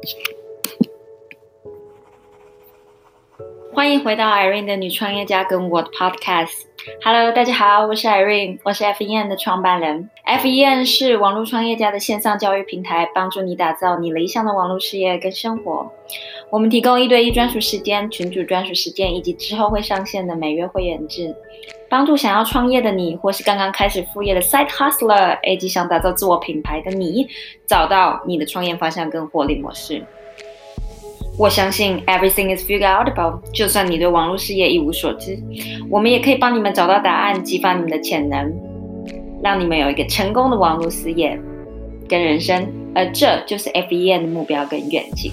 欢迎回到 Irene 的女创业家跟我的 Podcast。Hello，大家好，我是 Irene，我是 FEN 的创办人。FEN 是网络创业家的线上教育平台，帮助你打造你理想的网络事业跟生活。我们提供一对一专属时间、群主专属时间，以及之后会上线的每月会员制，帮助想要创业的你，或是刚刚开始副业的 Side Hustler，以及想打造自我品牌的你，找到你的创业方向跟获利模式。我相信 everything is figured out about。就算你对网络事业一无所知，我们也可以帮你们找到答案，激发你们的潜能，让你们有一个成功的网络事业跟人生。而这就是 FEN 的目标跟愿景。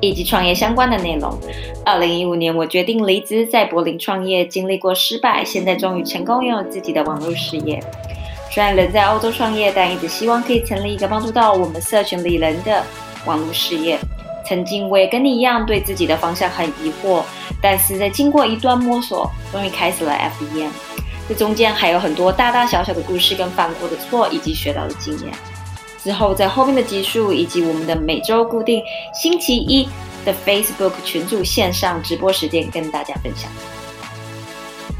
以及创业相关的内容。二零一五年，我决定离职，在柏林创业，经历过失败，现在终于成功拥有自己的网络事业。虽然人在欧洲创业，但一直希望可以成立一个帮助到我们社群里人的网络事业。曾经我也跟你一样，对自己的方向很疑惑。但是在经过一段摸索，终于开始了 FBM。这中间还有很多大大小小的故事，跟犯过的错，以及学到的经验。之后在后面的集数，以及我们的每周固定星期一的 Facebook 群组线上直播时间，跟大家分享。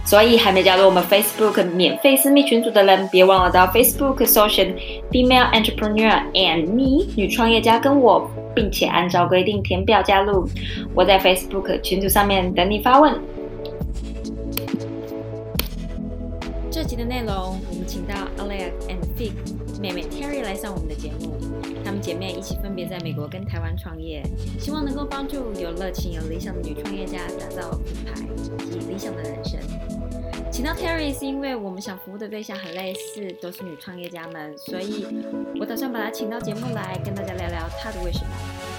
所以还没加入我们 Facebook 免费私密群组的人，别忘了到 Facebook 搜寻 Female Entrepreneur and Me 女创业家跟我。并且按照规定填表加入，我在 Facebook 群组上面等你发问。这集的内容，我们请到 Alex and Fig 妹妹 Terry 来上我们的节目，她们姐妹一起分别在美国跟台湾创业，希望能够帮助有热情、有理想的女创业家打造品牌及理想的人生。请到 Terry 是因为我们想服务的对象很类似，都是女创业家们，所以我打算把她请到节目来跟大家聊聊她的为什么，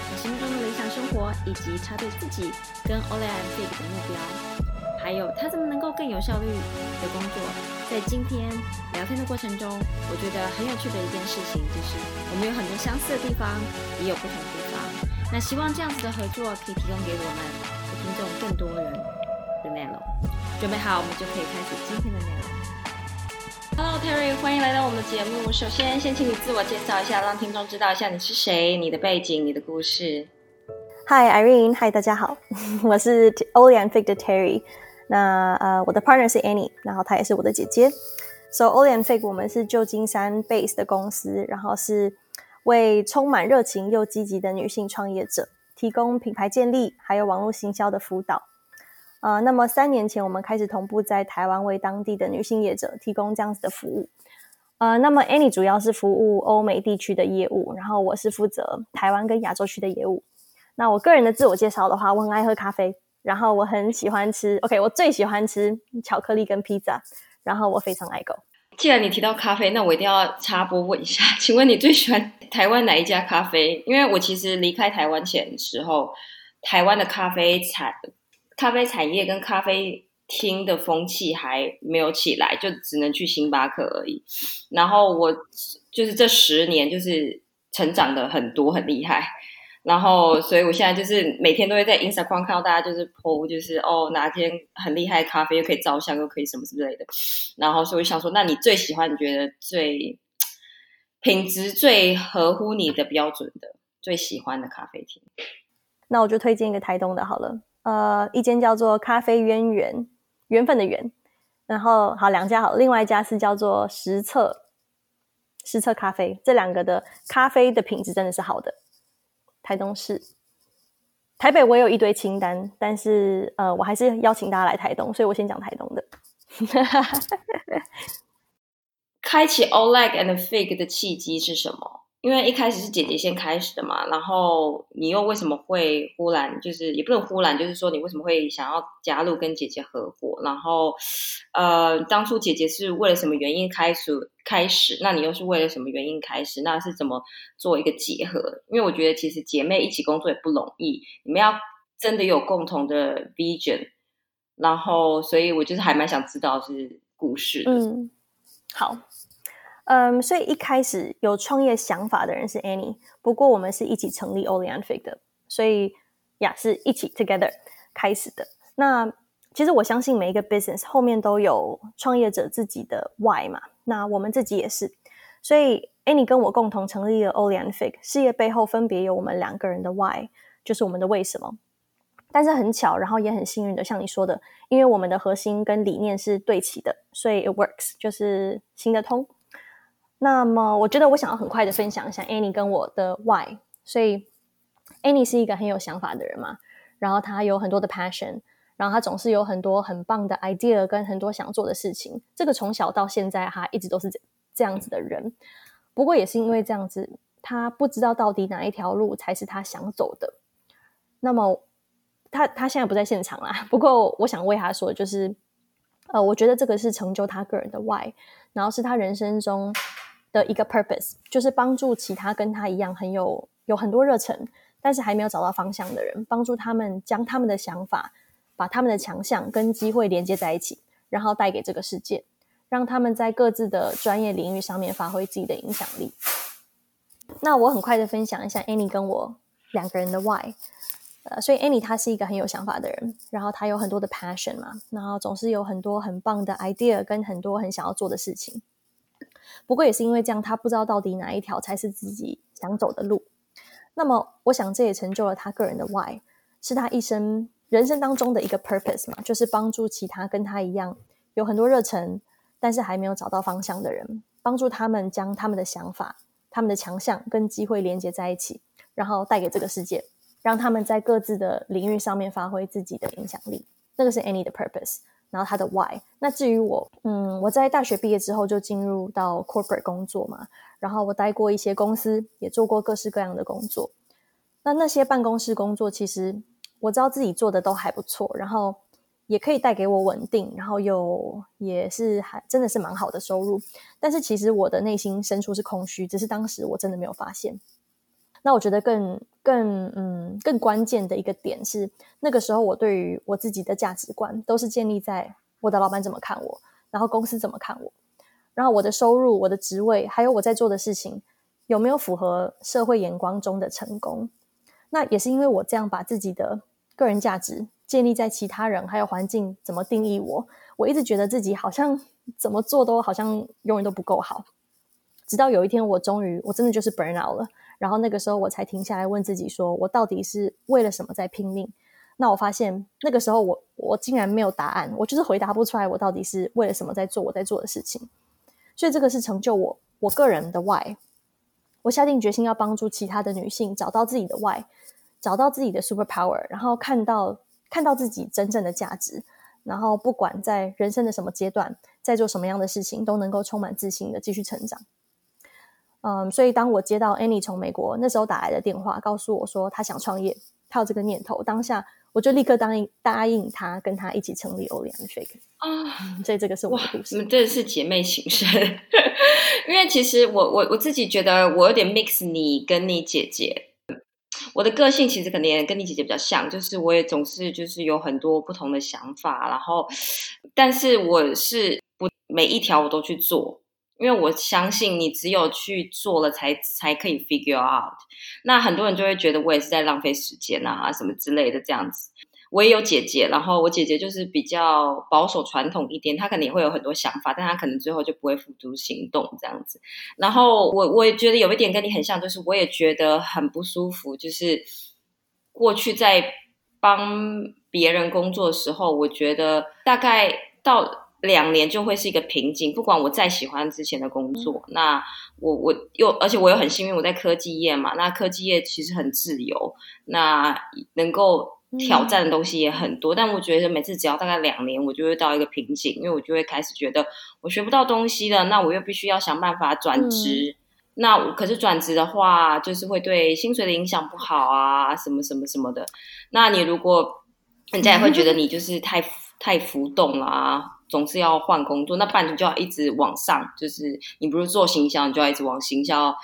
她心目中的理想生活，以及她对自己跟 Olay and Fig 的目标，还有他怎么能够更有效率的工作。在今天聊天的过程中，我觉得很有趣的一件事情就是，我们有很多相似的地方，也有不同的地方。那希望这样子的合作可以提供给我们的听众更多人的内容。准备好，我们就可以开始今天的内容。Hello Terry，欢迎来到我们的节目。首先，先请你自我介绍一下，让听众知道一下你是谁、你的背景、你的故事。Hi Irene，Hi 大家好，我是 Fig 的 Terry。那呃，我的 partner 是 Annie，然后她也是我的姐姐。So Olay and Fig 我们是旧金山 base 的公司，然后是为充满热情又积极的女性创业者提供品牌建立还有网络行销的辅导。呃，那么三年前我们开始同步在台湾为当地的女性业者提供这样子的服务。呃，那么 Annie 主要是服务欧美地区的业务，然后我是负责台湾跟亚洲区的业务。那我个人的自我介绍的话，我很爱喝咖啡，然后我很喜欢吃，OK，我最喜欢吃巧克力跟披萨，然后我非常爱狗。既然你提到咖啡，那我一定要插播问一下，请问你最喜欢台湾哪一家咖啡？因为我其实离开台湾前时候，台湾的咖啡产咖啡产业跟咖啡厅的风气还没有起来，就只能去星巴克而已。然后我就是这十年就是成长的很多很厉害，然后所以我现在就是每天都会在 Instagram 看到大家就是 po 就是哦哪天很厉害的咖啡又可以照相又可以什么之类的。然后所以我想说，那你最喜欢你觉得最品质最合乎你的标准的最喜欢的咖啡厅？那我就推荐一个台东的好了。呃，一间叫做咖啡渊源，缘分的缘。然后好两家好，另外一家是叫做实测，实测咖啡。这两个的咖啡的品质真的是好的。台东市，台北我有一堆清单，但是呃，我还是邀请大家来台东，所以我先讲台东的。开启 Oleg and Fig 的契机是什么？因为一开始是姐姐先开始的嘛，然后你又为什么会忽然就是也不能忽然，就是说你为什么会想要加入跟姐姐合伙？然后，呃，当初姐姐是为了什么原因开始开始？那你又是为了什么原因开始？那是怎么做一个结合？因为我觉得其实姐妹一起工作也不容易，你们要真的有共同的 vision，然后所以我就是还蛮想知道是故事。嗯，好，嗯，所以一开始有创业想法的人是 Annie，不过我们是一起成立 Only and Fake 的，所以呀是一起 together 开始的。那其实我相信每一个 business 后面都有创业者自己的 why 嘛，那我们自己也是，所以 Annie 跟我共同成立了 Only and Fake 事业背后分别有我们两个人的 why，就是我们的为什么。但是很巧，然后也很幸运的，像你说的，因为我们的核心跟理念是对齐的，所以 it works 就是行得通。那么，我觉得我想要很快的分享一下 Annie 跟我的 why。所以 Annie 是一个很有想法的人嘛，然后他有很多的 passion，然后他总是有很多很棒的 idea 跟很多想做的事情。这个从小到现在，他一直都是这样子的人。不过也是因为这样子，他不知道到底哪一条路才是他想走的。那么。他他现在不在现场啦，不过我想为他说，就是，呃，我觉得这个是成就他个人的 why，然后是他人生中的一个 purpose，就是帮助其他跟他一样很有有很多热忱，但是还没有找到方向的人，帮助他们将他们的想法，把他们的强项跟机会连接在一起，然后带给这个世界，让他们在各自的专业领域上面发挥自己的影响力。那我很快的分享一下 Annie 跟我两个人的 why。呃，所以 Annie 她是一个很有想法的人，然后她有很多的 passion 嘛，然后总是有很多很棒的 idea 跟很多很想要做的事情。不过也是因为这样，他不知道到底哪一条才是自己想走的路。那么，我想这也成就了他个人的 why，是他一生人生当中的一个 purpose 嘛，就是帮助其他跟他一样有很多热忱，但是还没有找到方向的人，帮助他们将他们的想法、他们的强项跟机会连接在一起，然后带给这个世界。让他们在各自的领域上面发挥自己的影响力，那个是 Annie 的 purpose，然后他的 why。那至于我，嗯，我在大学毕业之后就进入到 corporate 工作嘛，然后我待过一些公司，也做过各式各样的工作。那那些办公室工作，其实我知道自己做的都还不错，然后也可以带给我稳定，然后又也是还真的是蛮好的收入。但是其实我的内心深处是空虚，只是当时我真的没有发现。那我觉得更更嗯更关键的一个点是，那个时候我对于我自己的价值观都是建立在我的老板怎么看我，然后公司怎么看我，然后我的收入、我的职位，还有我在做的事情有没有符合社会眼光中的成功。那也是因为我这样把自己的个人价值建立在其他人还有环境怎么定义我，我一直觉得自己好像怎么做都好像永远都不够好，直到有一天我终于我真的就是 burn out 了。然后那个时候我才停下来问自己，说我到底是为了什么在拼命？那我发现那个时候我我竟然没有答案，我就是回答不出来我到底是为了什么在做我在做的事情。所以这个是成就我我个人的 why。我下定决心要帮助其他的女性找到自己的 why，找到自己的 super power，然后看到看到自己真正的价值，然后不管在人生的什么阶段，在做什么样的事情，都能够充满自信的继续成长。嗯，所以当我接到 Annie 从美国那时候打来的电话，告诉我说她想创业，她有这个念头，当下我就立刻答应答应她，跟她一起成立 o l y a n Shake 啊。所以这个是我的故事，你们真的是姐妹情深。因为其实我我我自己觉得我有点 mix 你跟你姐姐，我的个性其实可能也跟你姐姐比较像，就是我也总是就是有很多不同的想法，然后但是我是不每一条我都去做。因为我相信你只有去做了才才可以 figure out。那很多人就会觉得我也是在浪费时间啊，什么之类的这样子。我也有姐姐，然后我姐姐就是比较保守传统一点，她可能也会有很多想法，但她可能最后就不会付诸行动这样子。然后我我也觉得有一点跟你很像，就是我也觉得很不舒服，就是过去在帮别人工作的时候，我觉得大概到。两年就会是一个瓶颈，不管我再喜欢之前的工作，那我我又而且我又很幸运，我在科技业嘛，那科技业其实很自由，那能够挑战的东西也很多。但我觉得每次只要大概两年，我就会到一个瓶颈，因为我就会开始觉得我学不到东西了，那我又必须要想办法转职。那可是转职的话，就是会对薪水的影响不好啊，什么什么什么的。那你如果人家也会觉得你就是太 太浮动啦。总是要换工作，那半年就要一直往上，就是你不是做行销，你就要一直往行销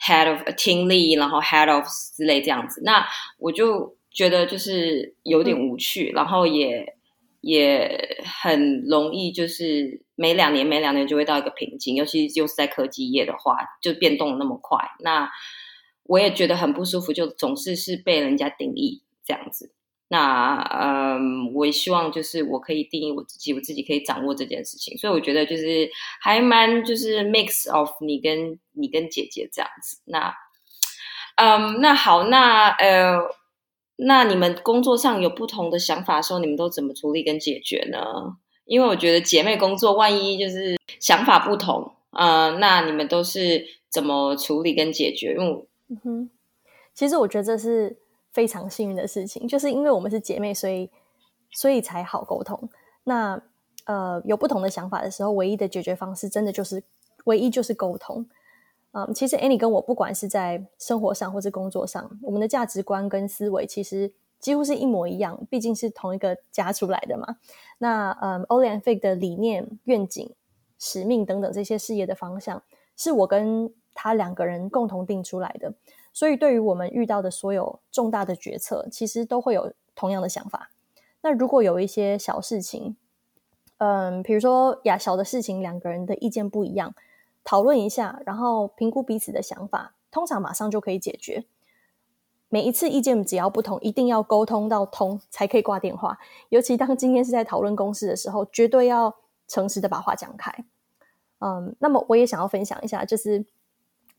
head of team lead，然后 head of 之类这样子。那我就觉得就是有点无趣，然后也也很容易，就是每两年每两年就会到一个瓶颈，尤其又是在科技业的话，就变动那么快。那我也觉得很不舒服，就总是是被人家定义这样子。那嗯，我也希望就是我可以定义我自己，我自己可以掌握这件事情。所以我觉得就是还蛮就是 mix of 你跟你跟姐姐这样子。那嗯，那好，那呃。那你们工作上有不同的想法的时候，你们都怎么处理跟解决呢？因为我觉得姐妹工作，万一就是想法不同，呃，那你们都是怎么处理跟解决？因为，嗯哼，其实我觉得这是非常幸运的事情，就是因为我们是姐妹，所以所以才好沟通。那呃，有不同的想法的时候，唯一的解决方式，真的就是唯一就是沟通。嗯，其实 Annie 跟我不管是在生活上或是工作上，我们的价值观跟思维其实几乎是一模一样，毕竟是同一个家出来的嘛。那嗯，Olay Fig 的理念、愿景、使命等等这些事业的方向，是我跟他两个人共同定出来的。所以，对于我们遇到的所有重大的决策，其实都会有同样的想法。那如果有一些小事情，嗯，比如说呀，小的事情，两个人的意见不一样。讨论一下，然后评估彼此的想法，通常马上就可以解决。每一次意见只要不同，一定要沟通到通才可以挂电话。尤其当今天是在讨论公司的时候，绝对要诚实的把话讲开。嗯，那么我也想要分享一下，就是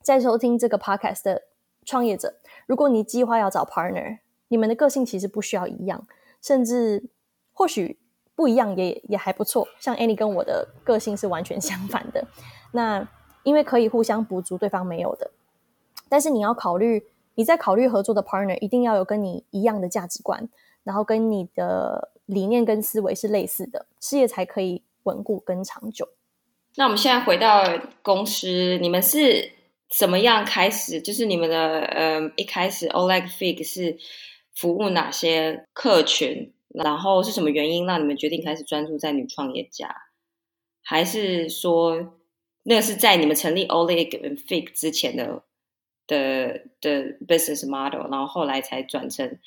在收听这个 podcast 的创业者，如果你计划要找 partner，你们的个性其实不需要一样，甚至或许不一样也也还不错。像 Annie 跟我的个性是完全相反的。那因为可以互相补足对方没有的，但是你要考虑你在考虑合作的 partner 一定要有跟你一样的价值观，然后跟你的理念跟思维是类似的，事业才可以稳固跟长久。那我们现在回到公司，你们是怎么样开始？就是你们的呃一开始 Oleg Fig 是服务哪些客群？然后是什么原因让你们决定开始专注在女创业家？还是说？那是在你们成立 Oleg Fig 之前的的的 business model，然后后来才转成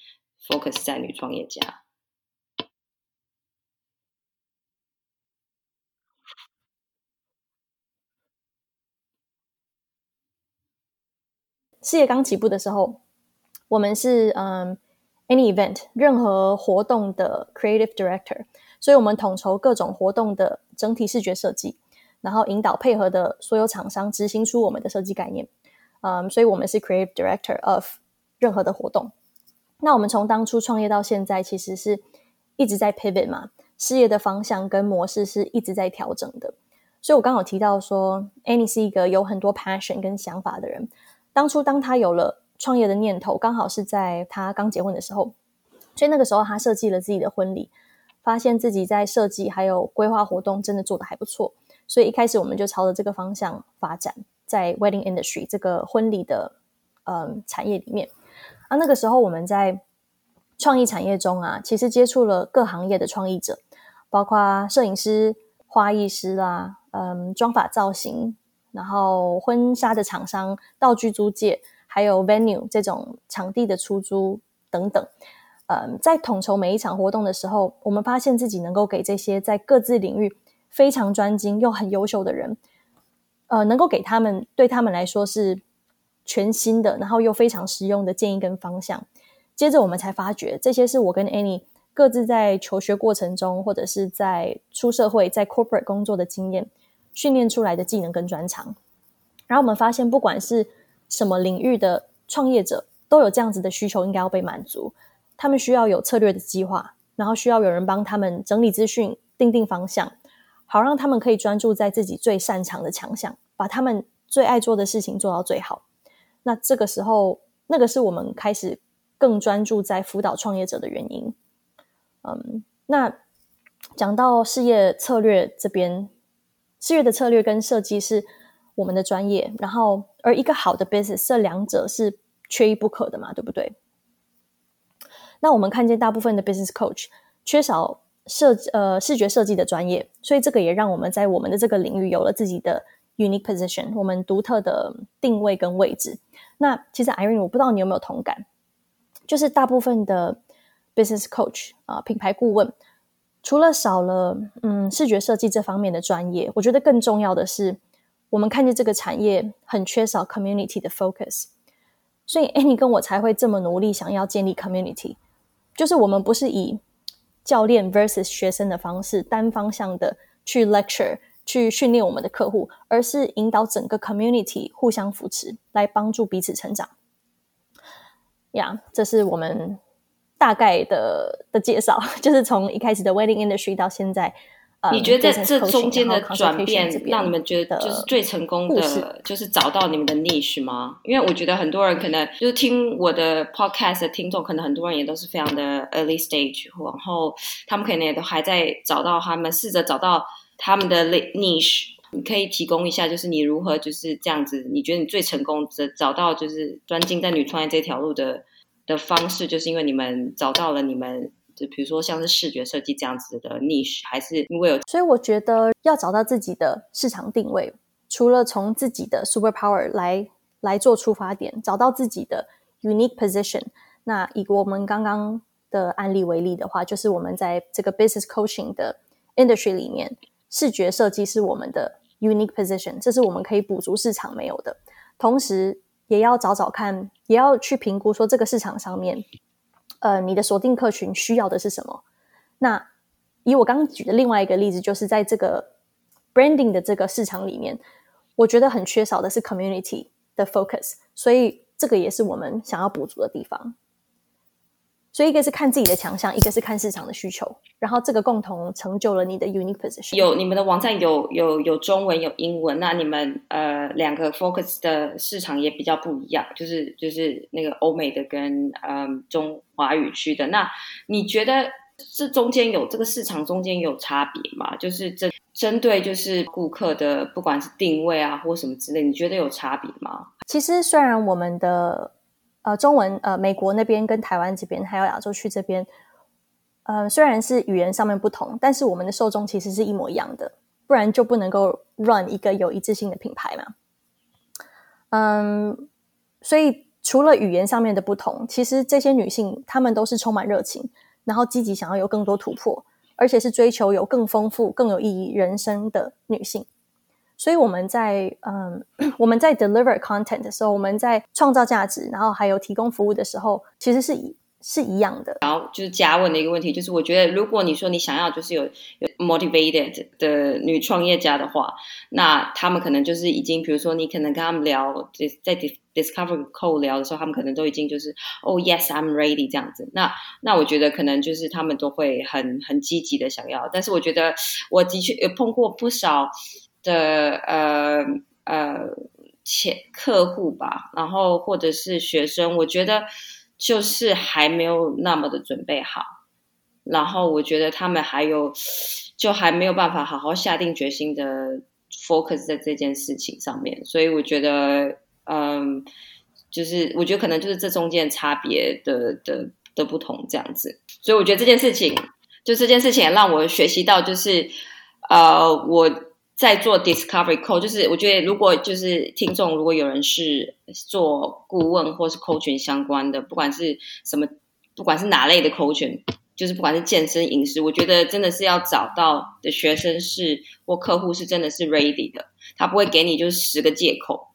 focus 在女创业家。事业刚起步的时候，我们是嗯 any event 任何活动的 creative director，所以我们统筹各种活动的整体视觉设计。然后引导配合的所有厂商执行出我们的设计概念，嗯，所以我们是 creative director of 任何的活动。那我们从当初创业到现在，其实是一直在 pivot 嘛，事业的方向跟模式是一直在调整的。所以我刚好提到说，Annie 是一个有很多 passion 跟想法的人。当初当他有了创业的念头，刚好是在他刚结婚的时候，所以那个时候他设计了自己的婚礼，发现自己在设计还有规划活动真的做的还不错。所以一开始我们就朝着这个方向发展，在 wedding industry 这个婚礼的嗯产业里面啊，那个时候我们在创意产业中啊，其实接触了各行业的创意者，包括摄影师、花艺师啦，嗯，妆发造型，然后婚纱的厂商、道具租借，还有 venue 这种场地的出租等等。嗯，在统筹每一场活动的时候，我们发现自己能够给这些在各自领域。非常专精又很优秀的人，呃，能够给他们对他们来说是全新的，然后又非常实用的建议跟方向。接着我们才发觉，这些是我跟 Annie 各自在求学过程中，或者是在出社会在 corporate 工作的经验训练出来的技能跟专长。然后我们发现，不管是什么领域的创业者，都有这样子的需求，应该要被满足。他们需要有策略的计划，然后需要有人帮他们整理资讯、定定方向。好让他们可以专注在自己最擅长的强项，把他们最爱做的事情做到最好。那这个时候，那个是我们开始更专注在辅导创业者的原因。嗯，那讲到事业策略这边，事业的策略跟设计是我们的专业。然后，而一个好的 business，这两者是缺一不可的嘛，对不对？那我们看见大部分的 business coach 缺少。设呃视觉设计的专业，所以这个也让我们在我们的这个领域有了自己的 unique position，我们独特的定位跟位置。那其实 Irene，我不知道你有没有同感，就是大部分的 business coach 啊，品牌顾问，除了少了嗯视觉设计这方面的专业，我觉得更重要的是，我们看见这个产业很缺少 community 的 focus，所以 Annie 跟我才会这么努力想要建立 community，就是我们不是以教练 versus 学生的方式单方向的去 lecture 去训练我们的客户，而是引导整个 community 互相扶持，来帮助彼此成长。呀，这是我们。大概的的介绍，就是从一开始的 wedding industry 到现在，你觉得在这中间的转变，让你们觉得就是最成功的，就是找到你们的 niche 吗？因为我觉得很多人可能就是听我的 podcast 的听众，可能很多人也都是非常的 early stage，然后他们可能也都还在找到他们，试着找到他们的 niche。你可以提供一下，就是你如何就是这样子？你觉得你最成功的找到就是专精在女创业这条路的？的方式，就是因为你们找到了你们，就比如说像是视觉设计这样子的 niche，还是因为有？所以我觉得要找到自己的市场定位，除了从自己的 super power 来来做出发点，找到自己的 unique position。那以我们刚刚的案例为例的话，就是我们在这个 business coaching 的 industry 里面，视觉设计是我们的 unique position，这是我们可以补足市场没有的，同时。也要找找看，也要去评估说这个市场上面，呃，你的锁定客群需要的是什么？那以我刚刚举的另外一个例子，就是在这个 branding 的这个市场里面，我觉得很缺少的是 community 的 focus，所以这个也是我们想要补足的地方。所以一个是看自己的强项，一个是看市场的需求，然后这个共同成就了你的 unique position。有你们的网站有有有中文有英文，那你们呃两个 focus 的市场也比较不一样，就是就是那个欧美的跟嗯中华语区的。那你觉得这中间有这个市场中间有差别吗？就是针针对就是顾客的不管是定位啊或什么之类，你觉得有差别吗？其实虽然我们的。呃，中文呃，美国那边跟台湾这边，还有亚洲区这边，呃，虽然是语言上面不同，但是我们的受众其实是一模一样的，不然就不能够 run 一个有一致性的品牌嘛。嗯，所以除了语言上面的不同，其实这些女性她们都是充满热情，然后积极想要有更多突破，而且是追求有更丰富、更有意义人生的女性。所以我们在嗯，我们在 deliver content 的时候，我们在创造价值，然后还有提供服务的时候，其实是一是一样的。然后就是加问的一个问题，就是我觉得，如果你说你想要就是有有 motivated 的女创业家的话，那他们可能就是已经，比如说你可能跟他们聊，在 discover code 聊的时候，他们可能都已经就是 oh，yes I'm ready 这样子。那那我觉得可能就是他们都会很很积极的想要。但是我觉得我的确有碰过不少。的呃呃前客户吧，然后或者是学生，我觉得就是还没有那么的准备好，然后我觉得他们还有就还没有办法好好下定决心的 focus 在这件事情上面，所以我觉得嗯，就是我觉得可能就是这中间差别的的的不同这样子，所以我觉得这件事情就这件事情让我学习到就是呃我。在做 discovery call，就是我觉得如果就是听众，如果有人是做顾问或是 coaching 相关的，不管是什么，不管是哪类的 coaching，就是不管是健身、饮食，我觉得真的是要找到的学生是或客户是真的是 ready 的，他不会给你就是十个借口，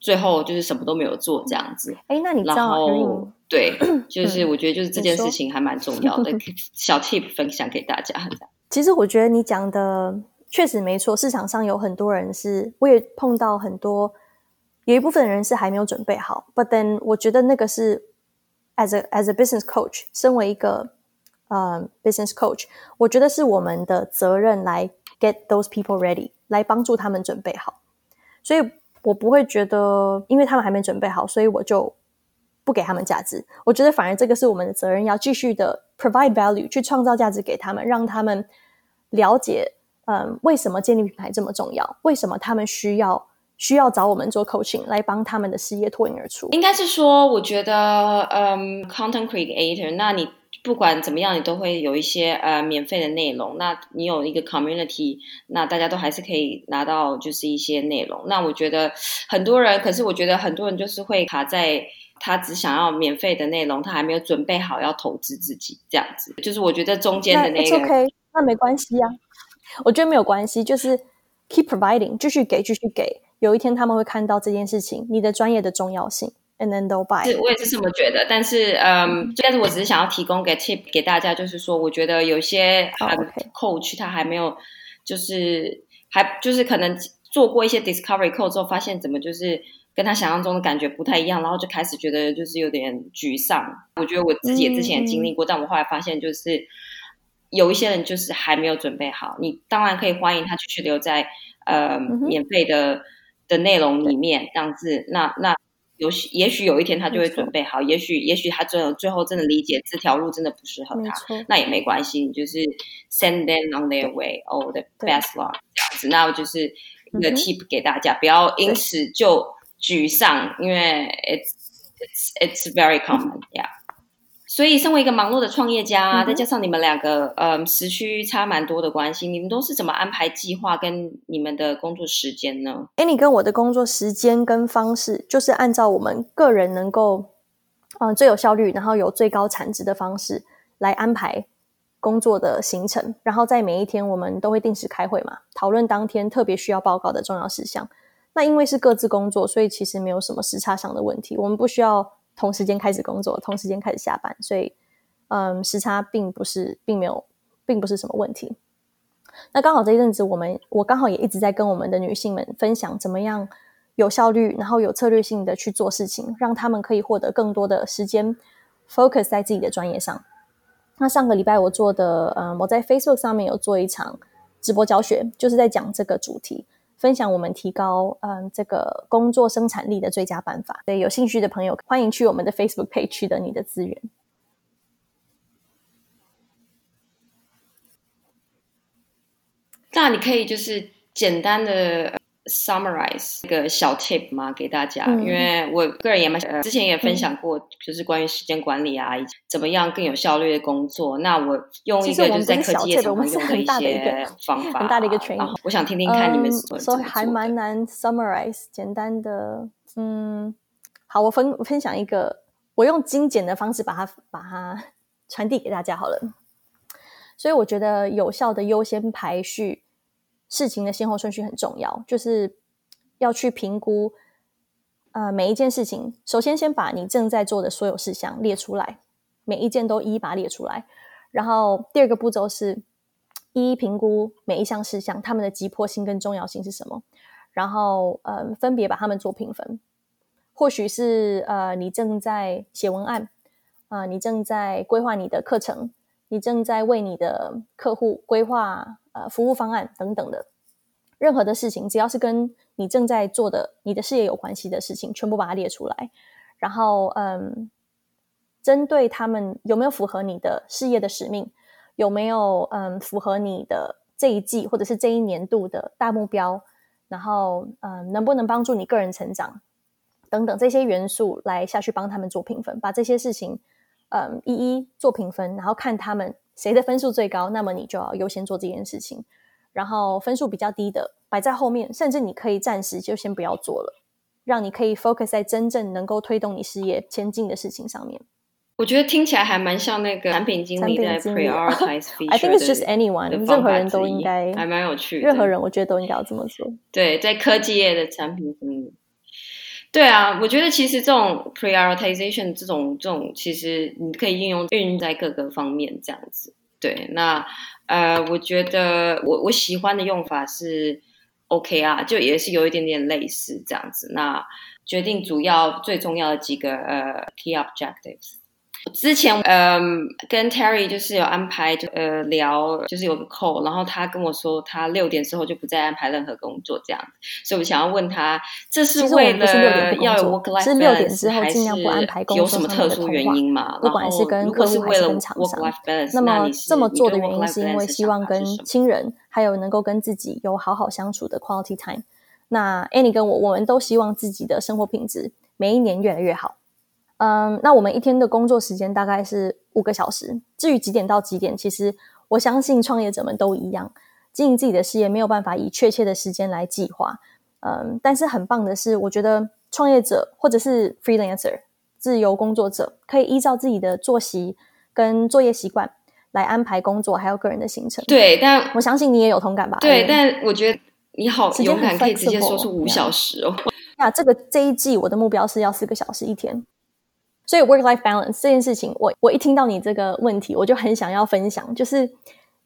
最后就是什么都没有做这样子。哎，那你知道？对，就是我觉得就是这件事情还蛮重要的，小 tip 分享给大家。其实我觉得你讲的。确实没错，市场上有很多人是，我也碰到很多，有一部分人是还没有准备好。But then，我觉得那个是 as a as a business coach，身为一个呃 business coach，我觉得是我们的责任来 get those people ready，来帮助他们准备好。所以我不会觉得，因为他们还没准备好，所以我就不给他们价值。我觉得反而这个是我们的责任，要继续的 provide value，去创造价值给他们，让他们了解。嗯，为什么建立品牌这么重要？为什么他们需要需要找我们做 coaching 来帮他们的事业脱颖而出？应该是说，我觉得，嗯，content creator，那你不管怎么样，你都会有一些呃免费的内容。那你有一个 community，那大家都还是可以拿到就是一些内容。那我觉得很多人，可是我觉得很多人就是会卡在他只想要免费的内容，他还没有准备好要投资自己这样子。就是我觉得中间的那个。那没关系呀，我觉得没有关系，就是 keep providing，继续给，继续给。有一天他们会看到这件事情，你的专业的重要性，and then they'll buy。是，我也是这么觉得。但是，嗯，但是我只是想要提供给 tip 给大家，就是说，我觉得有些 coach 他还没有，就是还就是可能做过一些 discovery code 之后，发现怎么就是跟他想象中的感觉不太一样，然后就开始觉得就是有点沮丧。我觉得我自己也之前也经历过，但我后来发现就是。有一些人就是还没有准备好，你当然可以欢迎他继续留在呃免费的的内容里面，这样子，那那有也许有一天他就会准备好，也许也许他最后最后真的理解这条路真的不适合他，那也没关系，你就是 send them on their way or the best luck 这样子，那我就是一个 tip 给大家，不要因此就沮丧，因为 it's it's it's very common，yeah。所以，身为一个忙碌的创业家，再加上你们两个，呃，时区差蛮多的关系，你们都是怎么安排计划跟你们的工作时间呢？Annie 跟我的工作时间跟方式，就是按照我们个人能够，嗯，最有效率，然后有最高产值的方式来安排工作的行程。然后在每一天，我们都会定时开会嘛，讨论当天特别需要报告的重要事项。那因为是各自工作，所以其实没有什么时差上的问题，我们不需要。同时间开始工作，同时间开始下班，所以，嗯，时差并不是，并没有，并不是什么问题。那刚好这一阵子，我们我刚好也一直在跟我们的女性们分享，怎么样有效率，然后有策略性的去做事情，让他们可以获得更多的时间，focus 在自己的专业上。那上个礼拜我做的，嗯，我在 Facebook 上面有做一场直播教学，就是在讲这个主题。分享我们提高嗯这个工作生产力的最佳办法。对有兴趣的朋友，欢迎去我们的 Facebook page 取得你的资源。那你可以就是简单的。Summarize 一个小 tip 吗？给大家，因为我个人也蛮之前也分享过，就是关于时间管理啊，以及怎么样更有效率的工作。那我用一个就是在科技业常用的一些方法，很大的一个 training。我想听听看你们所以还蛮难 summarize 简单的。嗯，好，我分分享一个，我用精简的方式把它把它传递给大家好了。所以我觉得有效的优先排序。事情的先后顺序很重要，就是要去评估，呃，每一件事情。首先，先把你正在做的所有事项列出来，每一件都一一把它列出来。然后，第二个步骤是一一评估每一项事项它们的急迫性跟重要性是什么。然后，呃，分别把它们做评分。或许是呃，你正在写文案，啊，你正在规划你的课程，你正在为你的客户规划。呃，服务方案等等的，任何的事情，只要是跟你正在做的、你的事业有关系的事情，全部把它列出来。然后，嗯，针对他们有没有符合你的事业的使命，有没有嗯符合你的这一季或者是这一年度的大目标，然后嗯能不能帮助你个人成长等等这些元素来下去帮他们做评分，把这些事情嗯一一做评分，然后看他们。谁的分数最高，那么你就要优先做这件事情。然后分数比较低的摆在后面，甚至你可以暂时就先不要做了，让你可以 focus 在真正能够推动你事业前进的事情上面。我觉得听起来还蛮像那个产品经理在 prioritize feature。I think it's just anyone，任何人都应该还蛮有趣。任何人我觉得都应该要这么做。对，在科技业的产品经理。对啊，我觉得其实这种 prioritization 这种这种，其实你可以应用运用在各个方面这样子。对，那呃，我觉得我我喜欢的用法是 OK 啊，就也是有一点点类似这样子。那决定主要最重要的几个呃 key objectives。之前嗯跟 Terry 就是有安排就呃聊就是有个 call，然后他跟我说他六点之后就不再安排任何工作这样，所以我想要问他，这是为了要有 work life balance，还是有什么特殊原因嘛？不管是跟客户还是跟厂商，那么这么做的原因是因为希望跟亲人还有能够跟自己有好好相处的 quality time。那 Annie 跟我我们都希望自己的生活品质每一年越来越好。嗯，那我们一天的工作时间大概是五个小时。至于几点到几点，其实我相信创业者们都一样，经营自己的事业没有办法以确切的时间来计划。嗯，但是很棒的是，我觉得创业者或者是 freelancer 自由工作者可以依照自己的作息跟作业习惯，来安排工作还有个人的行程。对，但我相信你也有同感吧？对，但我觉得你好勇敢，可以直接说出五小时哦。那这个这一季我的目标是要四个小时一天，所以 work life balance 这件事情，我我一听到你这个问题，我就很想要分享。就是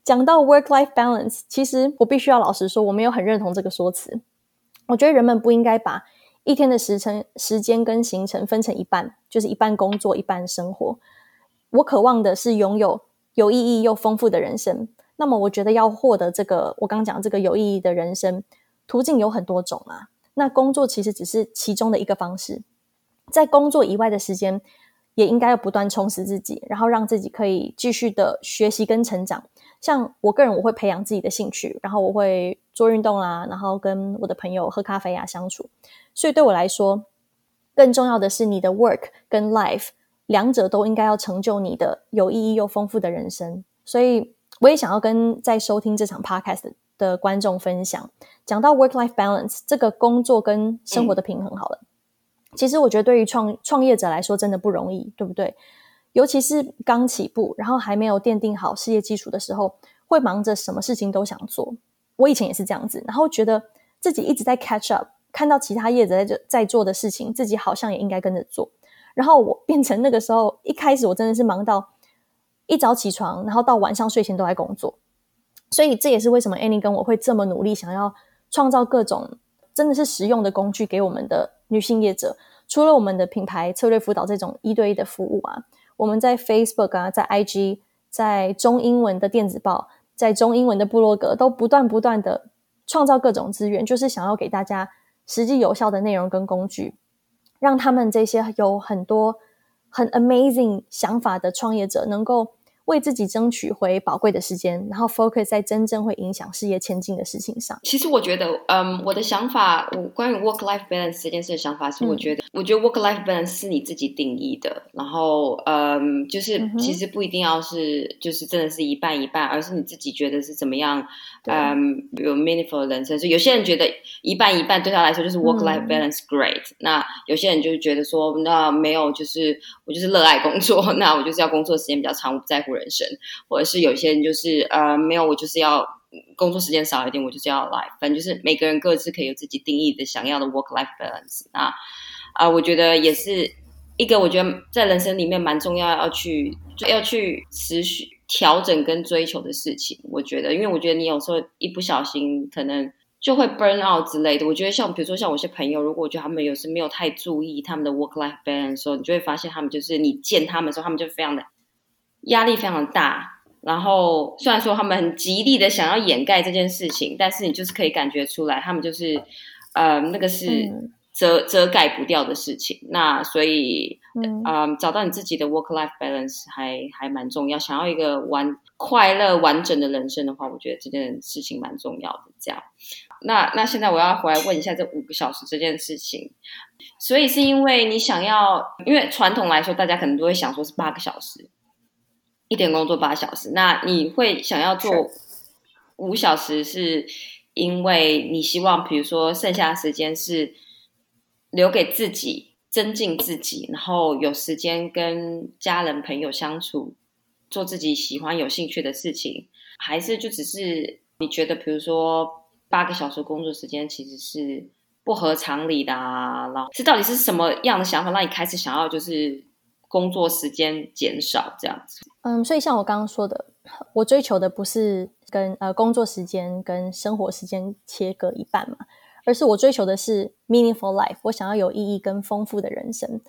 讲到 work life balance，其实我必须要老实说，我没有很认同这个说辞。我觉得人们不应该把一天的时程、时间跟行程分成一半，就是一半工作，一半生活。我渴望的是拥有有意义又丰富的人生。那么，我觉得要获得这个我刚讲这个有意义的人生，途径有很多种啊。那工作其实只是其中的一个方式，在工作以外的时间，也应该要不断充实自己，然后让自己可以继续的学习跟成长。像我个人，我会培养自己的兴趣，然后我会做运动啊，然后跟我的朋友喝咖啡啊相处。所以对我来说，更重要的是你的 work 跟 life 两者都应该要成就你的有意义又丰富的人生。所以我也想要跟在收听这场 podcast 的的观众分享，讲到 work life balance 这个工作跟生活的平衡，好了。其实我觉得对于创创业者来说真的不容易，对不对？尤其是刚起步，然后还没有奠定好事业基础的时候，会忙着什么事情都想做。我以前也是这样子，然后觉得自己一直在 catch up，看到其他业者在在做的事情，自己好像也应该跟着做。然后我变成那个时候，一开始我真的是忙到一早起床，然后到晚上睡前都在工作。所以这也是为什么 Annie 跟我会这么努力，想要创造各种真的是实用的工具给我们的女性业者。除了我们的品牌策略辅导这种一对一的服务啊，我们在 Facebook 啊，在 IG，在中英文的电子报，在中英文的部落格，都不断不断的创造各种资源，就是想要给大家实际有效的内容跟工具，让他们这些有很多很 amazing 想法的创业者能够。为自己争取回宝贵的时间，然后 focus 在真正会影响事业前进的事情上。其实我觉得，嗯，我的想法，我关于 work life balance 这件事的想法是，嗯。我觉得，我觉得 work life balance 是你自己定义的，然后，嗯，就是其实不一定要是，就是真的是一半一半，而是你自己觉得是怎么样，有 meaningful 的人生。所以有些人觉得一半一半对他来说就是 work life 嗯。balance great，、那有些人就是觉得说，那没有，就是我就是热爱工作，那我就是要工作时间比较长，我不在乎人生，或者是有些人就是呃，没有，我就是要。工作时间少一点，我就是要 life，反正就是每个人各自可以有自己定义的想要的 work life balance。那啊、我觉得也是一个我觉得在人生里面蛮重要要去要去持续调整跟追求的事情。我觉得，因为我觉得你有时候一不小心可能就会 burn out 之类的。我觉得像比如说像我一些朋友，如果我觉得他们有时没有太注意他们的 work life balance 的时候，你就会发现他们就是你见他们的时候，他们就非常的压力非常大。然后虽然说他们很极力的想要掩盖这件事情，但是你就是可以感觉出来，他们就是呃那个是嗯遮、遮盖不掉的事情。那所以嗯嗯，找到你自己的 work life balance 还还蛮重要。想要一个完快乐完整的人生的话，我觉得这件事情蛮重要的。这样，那那现在我要回来问一下这五个小时这件事情。所以是因为你想要，因为传统来说，大家可能都会想说是八个小时，一点工作八小时。那你会想要做五小时，是因为你希望，比如说剩下的时间是留给自己，增进自己，然后有时间跟家人朋友相处，做自己喜欢有兴趣的事情，还是就只是你觉得，比如说八个小时工作时间其实是不合常理的啊？然后是到底是什么样的想法让你开始想要就是工作时间减少这样子？嗯，所以像我刚刚说的，我追求的不是跟呃工作时间跟生活时间切割一半嘛，而是我追求的是 meaningful life，我想要有意义跟丰富的人生。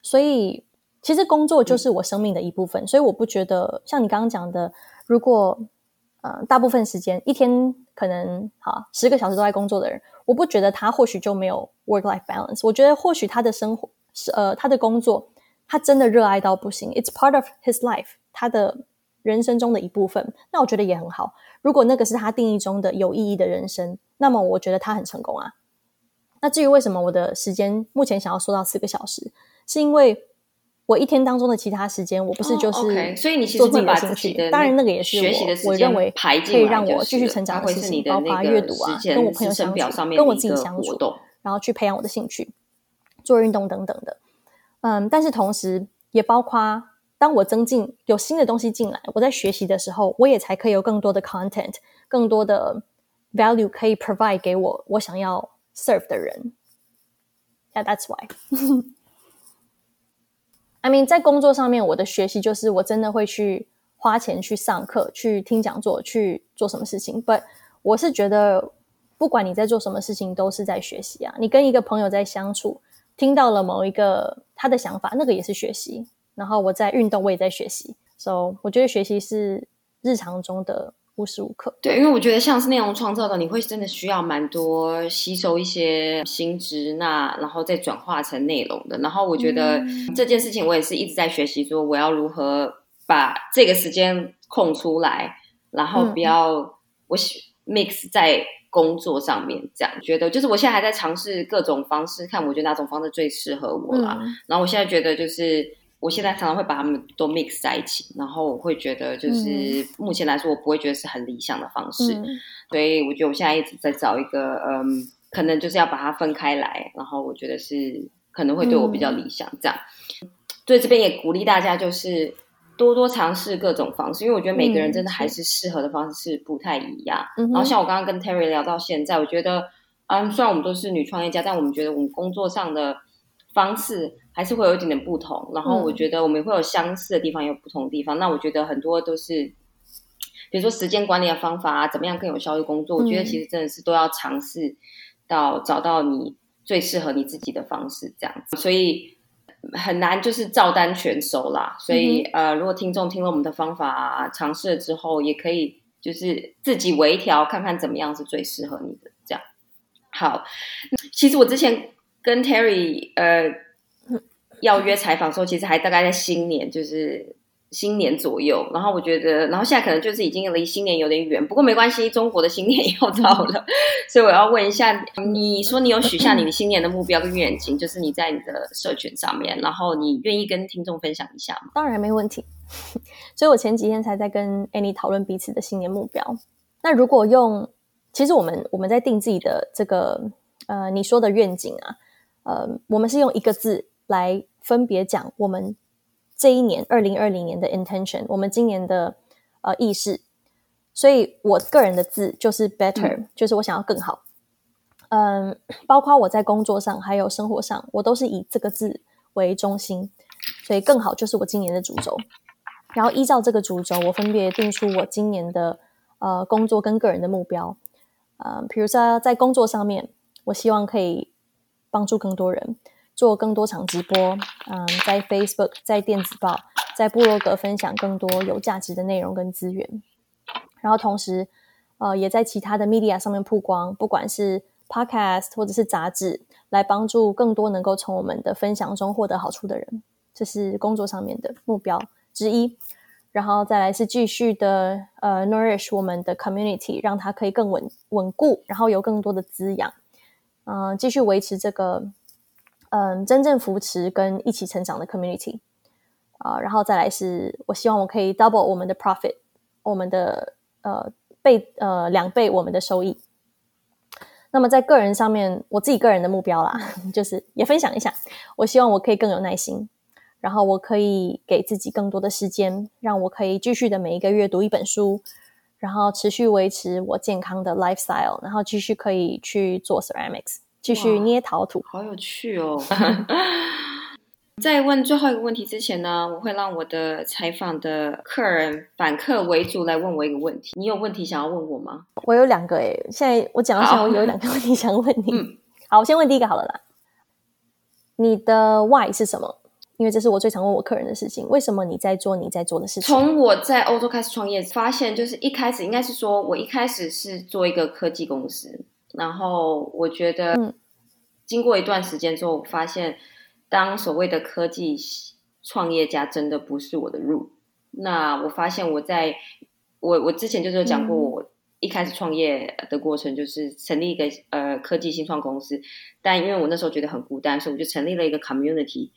所以其实工作就是我生命的一部分，所以我不觉得像你刚刚讲的，如果呃大部分时间一天可能好十个小时都在工作的人，我不觉得他或许就没有 work life balance。我觉得或许他的生活是呃他的工作，他真的热爱到不行，it's part of his life，他的人生中的一部分。那我觉得也很好。如果那个是他定义中的有意义的人生，那么我觉得他很成功啊。那至于为什么我的时间目前想要缩到四个小时，是因为我一天当中的其他时间，我不是就哦是所以你其实把自己的当然那个也是学习的我我认为排可以让我继续成长包括阅读啊跟我朋友相处表上，面跟我自己相处，然后去培养我的兴趣，做运动等等的。嗯，但是同时也包括当我增进有新的东西进来，我在学习的时候，我也才可以有更多的 content，更多的 value 可以 provide 给我我想要 serve 的人。Yeah, that's why. I mean，在工作上面，我的学习就是我真的会去花钱去上课、去听讲座、去做什么事情。But 我是觉得，不管你在做什么事情，都是在学习啊。你跟一个朋友在相处，听到了某一个他的想法，那个也是学习。然后我在运动，我也在学习。So，我觉得学习是日常中的。无时无刻，对，因为我觉得像是内容创造的，你会真的需要蛮多吸收一些新知，那然后再转化成内容的。然后我觉得这件事情，我也是一直在学习，说我要如何把这个时间空出来，然后不要我 mix 在工作上面。这样觉得，就是我现在还在尝试各种方式，看我觉得哪种方式最适合我啦。然后我现在觉得就是。我现在常常会把它们都 mix 在一起，然后我会觉得，就是目前来说，我不会觉得是很理想的方式，所以我觉得我现在一直在找一个，嗯，可能就是要把它分开来，然后我觉得是可能会对我比较理想，这样。所以这边也鼓励大家，就是多多尝试各种方式，因为我觉得每个人真的还是适合的方式是不太一样。然后像我刚刚跟 Terry 聊到现在，我觉得，嗯，虽然我们都是女创业家，但我们觉得我们工作上的方式。还是会有一点点不同，然后我觉得我们会有相似的地方，有不同的地方。那我觉得很多都是，比如说时间管理的方法啊，怎么样更有效率工作？我觉得其实真的是都要尝试到找到你最适合你自己的方式，这样子。所以很难就是照单全收啦。所以呃，如果听众听了我们的方法，尝试了之后，也可以就是自己微调，看看怎么样是最适合你的。这样好。其实我之前跟 Terry 呃。要约采访的时候，其实还大概在新年，就是新年左右。然后我觉得，然后现在可能就是已经离新年有点远，不过没关系，中国的新年要到了，所以我要问一下，你说你有许下你的新年的目标跟愿景，就是你在你的社群上面，然后你愿意跟听众分享一下吗？当然没问题。所以我前几天才在跟 Annie 讨论彼此的新年目标。那如果用，其实我们我们在定自己的这个呃你说的愿景啊，呃，我们是用一个字来。分别讲我们这一年二零二零年的 intention，我们今年的呃意识，所以我个人的字就是 better，就是我想要更好。嗯，包括我在工作上还有生活上，我都是以这个字为中心，所以更好就是我今年的主轴。然后依照这个主轴，我分别定出我今年的呃工作跟个人的目标。呃，比如说在工作上面，我希望可以帮助更多人。做更多场直播，嗯，在 Facebook、在电子报、在部落格分享更多有价值的内容跟资源，然后同时，呃，也在其他的 media 上面曝光，不管是 podcast 或者是杂志，来帮助更多能够从我们的分享中获得好处的人，这是工作上面的目标之一。然后再来是继续的呃 nourish 我们的 community，让它可以更稳稳固，然后有更多的滋养，嗯，继续维持这个。嗯，真正扶持跟一起成长的 community 啊，然后再来是我希望我可以 double 我们的 profit，我们的呃倍呃两倍我们的收益。那么在个人上面，我自己个人的目标啦，就是也分享一下，我希望我可以更有耐心，然后我可以给自己更多的时间，让我可以继续的每一个月读一本书，然后持续维持我健康的 lifestyle，然后继续可以去做 ceramics。继续捏陶土，好有趣哦！在问最后一个问题之前呢，我会让我的采访的客人反客为主来问我一个问题。你有问题想要问我吗？我有两个诶，现在我讲一下，我有两个 问题想问你。嗯，好，我先问第一个好了啦。你的 why 是什么？因为这是我最常问我客人的事情。为什么你在做你在做的事情？从我在欧洲开始创业，发现就是一开始应该是说我一开始是做一个科技公司。然后我觉得，经过一段时间之后，发现当所谓的科技创业家真的不是我的路。那我发现我在我我之前就是有讲过，我一开始创业的过程就是成立一个呃科技新创公司，但因为我那时候觉得很孤单，所以我就成立了一个 community。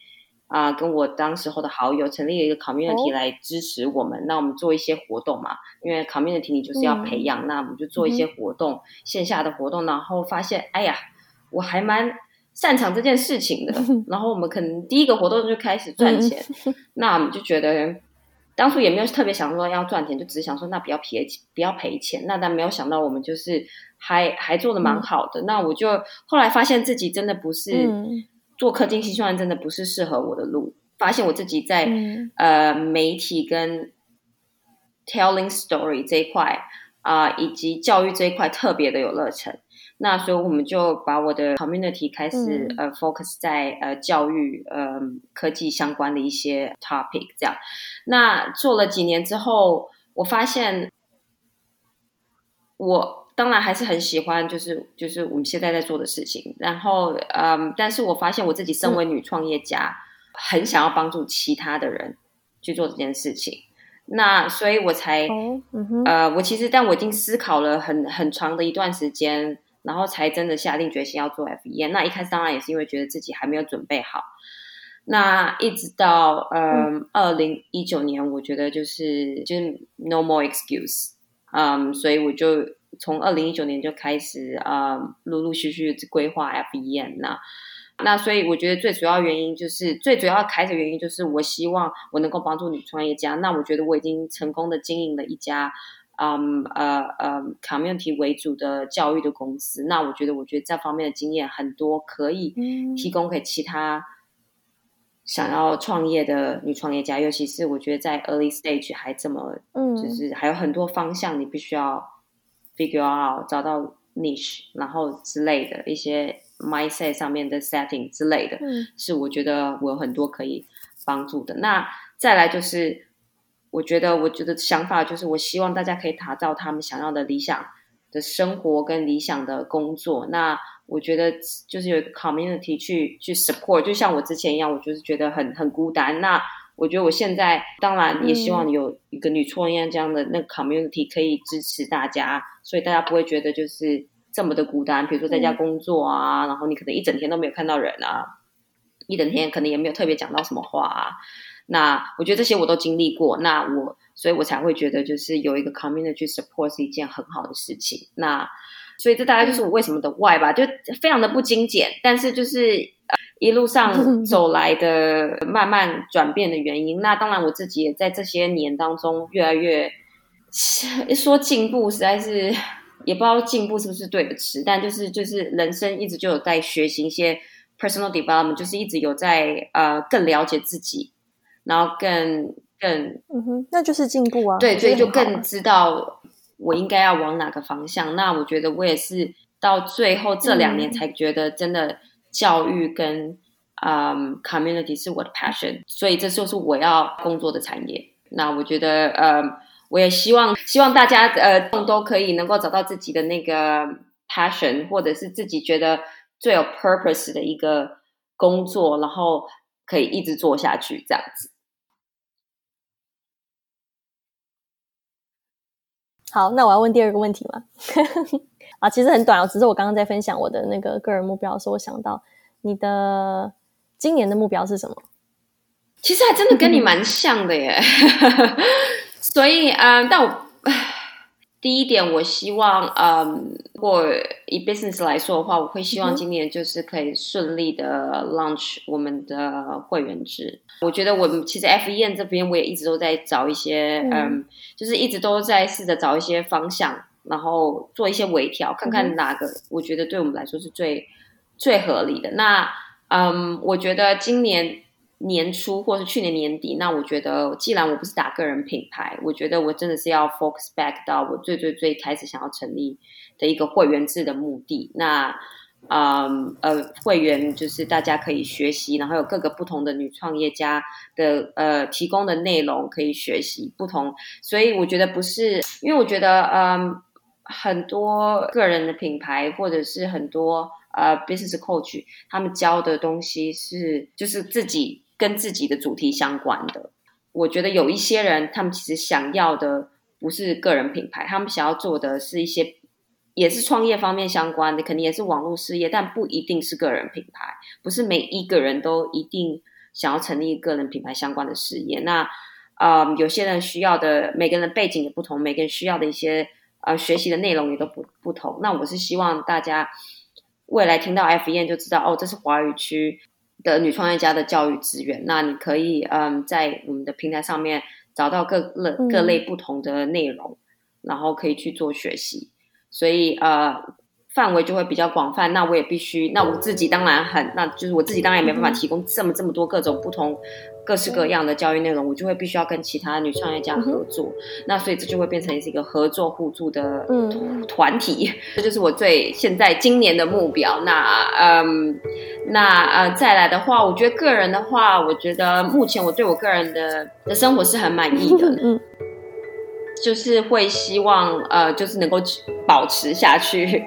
啊，跟我当时候的好友成立了一个 community 来支持我们。那我们做一些活动嘛，因为 community 你就是要培养，那我们就做一些活动，线下的活动。然后发现，哎呀，我还蛮擅长这件事情的，然后我们可能第一个活动就开始赚钱，那我们就觉得当初也没有特别想说要赚钱，就只是想说那不要赔不要赔钱，那但没有想到我们就是还还做的蛮好的，那我就后来发现自己真的不是做科技新算，真的不是适合我的路，发现我自己在呃媒体跟 telling story 这一块啊，以及教育这一块特别的有热忱。那所以我们就把我的 community 开始呃 focus 在呃教育呃科技相关的一些 topic 这样。那做了几年之后，我发现我当然还是很喜欢，就是就是我们现在在做的事情。然后嗯，但是我发现我自己身为女创业家，很想要帮助其他的人去做这件事情。那所以我才嗯呃，我其实但我已经思考了很很长的一段时间。然后才真的下定决心要做 F 一那一开始当然也是因为觉得自己还没有准备好。那一直到嗯二零一九年，我觉得就是就是 no more excuse，嗯，所以我就从二零一九年就开始啊，陆陆续续规划 F 一 N 那那所以我觉得最主要原因就是最主要开始原因就是我希望我能够帮助女创业家。那我觉得我已经成功的经营了一家。嗯呃呃，community 为主的教育的公司，那我觉得，我觉得这方面的经验很多，可以提供给其他想要创业的女创业家，尤其是我觉得在 early stage 还这么，嗯，就是还有很多方向，你必须要 figure out 找到 niche，然后之类的一些 mindset 上面的 setting 之类的，嗯，是我觉得我有很多可以帮助的。那再来就是。我觉得，我觉得想法就是，我希望大家可以打造他们想要的理想的生活跟理想的工作。那我觉得就是有一个 community 去去 support，就像我之前一样，我就是觉得很很孤单。那我觉得我现在当然也希望有一个女创业这样的那个 community 可以支持大家，所以大家不会觉得就是这么的孤单。比如说在家工作啊，然后你可能一整天都没有看到人啊，一整天可能也没有特别讲到什么话啊。那我觉得这些我都经历过，那我所以我才会觉得就是有一个 community support 是一件很好的事情。那所以这大概就是我为什么的 why 吧，就非常的不精简，但是就是一路上 走来的慢慢转变的原因。那当然我自己也在这些年当中越来越 说进步，实在是也不知道进步是不是对的词，但就是就是人生一直就有在学习一些 personal development，就是一直有在呃更了解自己。然后更更，嗯哼，那就是进步啊。对，所以就更知道我应该要往哪个方向。那我觉得我也是到最后这两年才觉得，真的教育跟嗯 community 是我的 passion，所以这就是我要工作的产业。那我觉得呃，我也希望希望大家呃都可以能够找到自己的那个 passion，或者是自己觉得最有 purpose 的一个工作，然后可以一直做下去这样子。好，那我要问第二个问题吗？啊，其实很短，只是我刚刚在分享我的那个个人目标的时候，我想到你的今年的目标是什么？其实还真的跟你蛮像的耶。所以啊，但我。第一点，我希望，嗯，如果以 business 来说的话，我会希望今年就是可以顺利的 launch 我们的会员制。我觉得我们其实 F E N 这边我也一直都在找一些，嗯，就是一直都在试着找一些方向，然后做一些微调，看看哪个我觉得对我们来说是最最合理的。那，嗯，我觉得今年。年初或是去年年底，那我觉得，既然我不是打个人品牌，我觉得我真的是要 focus back 到我最最最开始想要成立的一个会员制的目的。那，嗯呃，会员就是大家可以学习，然后有各个不同的女创业家的呃提供的内容可以学习不同。所以我觉得不是，因为我觉得，嗯，很多个人的品牌或者是很多呃 business coach 他们教的东西是就是自己。跟自己的主题相关的，我觉得有一些人，他们其实想要的不是个人品牌，他们想要做的是一些也是创业方面相关的，肯定也是网络事业，但不一定是个人品牌，不是每一个人都一定想要成立个人品牌相关的事业。那呃，有些人需要的，每个人背景也不同，每个人需要的一些呃学习的内容也都不不同。那我是希望大家。未来听到 F 燕就知道哦，这是华语区的女创业家的教育资源。那你可以嗯，在我们的平台上面找到各类各类不同的内容，然后可以去做学习。所以呃。范围就会比较广泛，那我也必须，那我自己当然很，那就是我自己当然也没办法提供这么这么多各种不同、各式各样的教育内容，我就会必须要跟其他女创业家合作，那所以这就会变成是一个合作互助的团体，这就是我最现在今年的目标。那嗯，那呃再来的话，我觉得个人的话，我觉得目前我对我个人的的生活是很满意的，嗯，就是会希望呃，就是能够保持下去。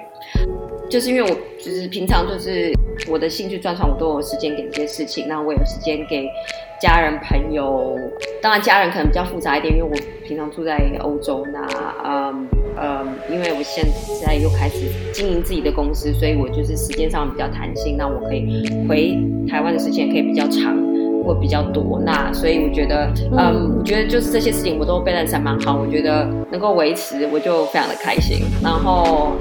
就是因为我就是平常就是我的兴趣专长，我都有时间给这些事情。那我有时间给家人朋友，当然家人可能比较复杂一点，因为我平常住在欧洲。那嗯嗯，因为我现在又开始经营自己的公司，所以我就是时间上比较弹性。那我可以回台湾的时间也可以比较长或比较多。那所以我觉得，嗯，我觉得就是这些事情我都 balance 蛮好。我觉得能够维持，我就非常的开心。然后。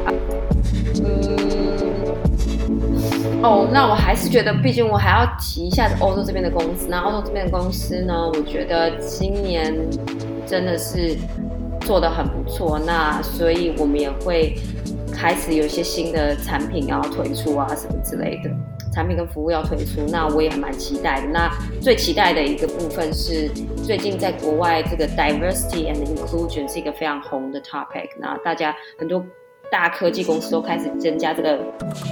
哦，那我还是觉得，毕竟我还要提一下欧洲这边的公司。那欧洲这边的公司呢，我觉得今年真的是做的很不错。那所以我们也会开始有一些新的产品要推出啊，什么之类的产品跟服务要推出。那我也还蛮期待的。那最期待的一个部分是，最近在国外这个 diversity and inclusion 是一个非常红的 topic。那大家很多。大科技公司都开始增加这个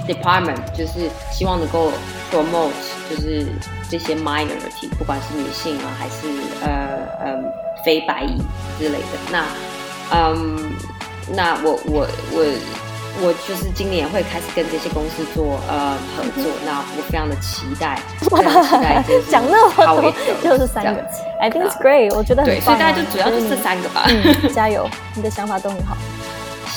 department，就是希望能够 promote，就是这些 minority，不管是女性啊，还是呃呃非白裔之类的。那嗯，那我我我我就是今年会开始跟这些公司做呃合作。那我非常的期待，非常期待。讲那么多，就是三个，I think it's great，我觉得很对，所以大家就主要是这三个吧。加油，你的想法都很好。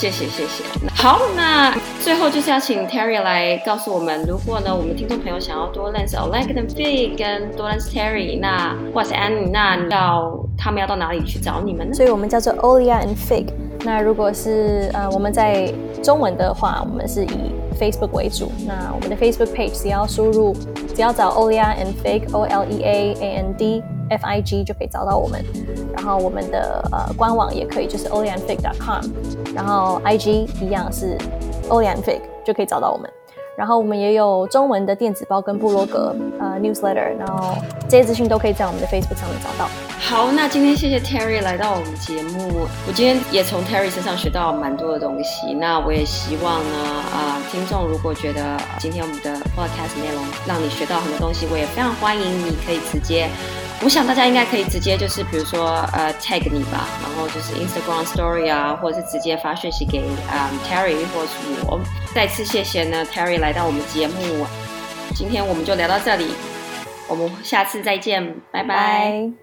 谢谢谢谢。好，那最后就是要请 Terry 来告诉我们，如果呢我们听众朋友想要多认识 Oleg 跟 Fig 跟多认识 Terry，那或者是 Annie，那要他们要到哪里去找你们呢？所以我们叫做 Olia and Fig。那如果是呃我们在中文的话，我们是以 Facebook 为主。那我们的 Facebook page 只要输入，只要找 Olia and Fig，O L E A A N D。F I G 就可以找到我们，然后我们的呃官网也可以，就是 Olia and Fig.com 然后 I G 一样是 Olia and Fig 就可以找到我们。然后我们也有中文的电子报跟部落格，呃，newsletter，然后这些资讯都可以在我们的 Facebook 上面找到。好，那今天谢谢 Terry 来到我们节目，我今天也从 Terry 身上学到蛮多的东西。那我也希望呢，啊，听众如果觉得今天我们的 podcast 内容让你学到很多东西，我也非常欢迎你可以直接。我想大家应该可以直接就是，比如说呃 tag 你吧，然后就是 Instagram Story 啊，或者是直接发讯息给啊 Terry 或者是我。再次谢谢呢 Terry 来到我们节目，今天我们就聊到这里，我们下次再见，拜拜。